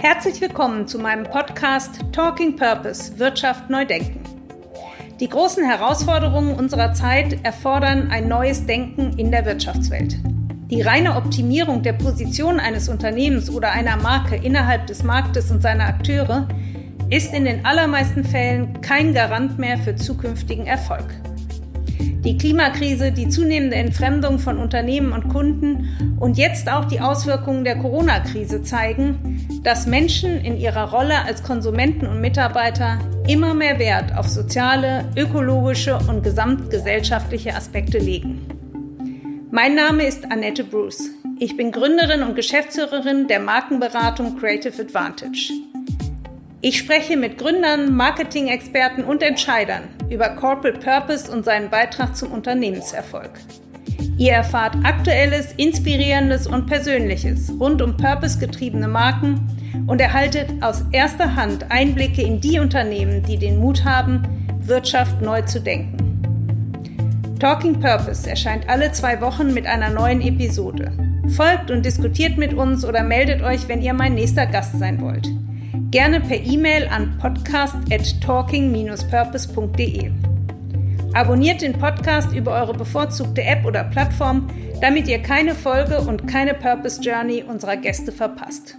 Herzlich willkommen zu meinem Podcast Talking Purpose Wirtschaft neu denken. Die großen Herausforderungen unserer Zeit erfordern ein neues Denken in der Wirtschaftswelt. Die reine Optimierung der Position eines Unternehmens oder einer Marke innerhalb des Marktes und seiner Akteure ist in den allermeisten Fällen kein Garant mehr für zukünftigen Erfolg. Die Klimakrise, die zunehmende Entfremdung von Unternehmen und Kunden und jetzt auch die Auswirkungen der Corona-Krise zeigen, dass Menschen in ihrer Rolle als Konsumenten und Mitarbeiter immer mehr Wert auf soziale, ökologische und gesamtgesellschaftliche Aspekte legen. Mein Name ist Annette Bruce. Ich bin Gründerin und Geschäftsführerin der Markenberatung Creative Advantage. Ich spreche mit Gründern, Marketing-Experten und Entscheidern über Corporate Purpose und seinen Beitrag zum Unternehmenserfolg. Ihr erfahrt aktuelles, inspirierendes und persönliches rund um purpose-getriebene Marken und erhaltet aus erster Hand Einblicke in die Unternehmen, die den Mut haben, Wirtschaft neu zu denken. Talking Purpose erscheint alle zwei Wochen mit einer neuen Episode. Folgt und diskutiert mit uns oder meldet euch, wenn ihr mein nächster Gast sein wollt. Gerne per E-Mail an podcast at talking-purpose.de. Abonniert den Podcast über eure bevorzugte App oder Plattform, damit ihr keine Folge und keine Purpose Journey unserer Gäste verpasst.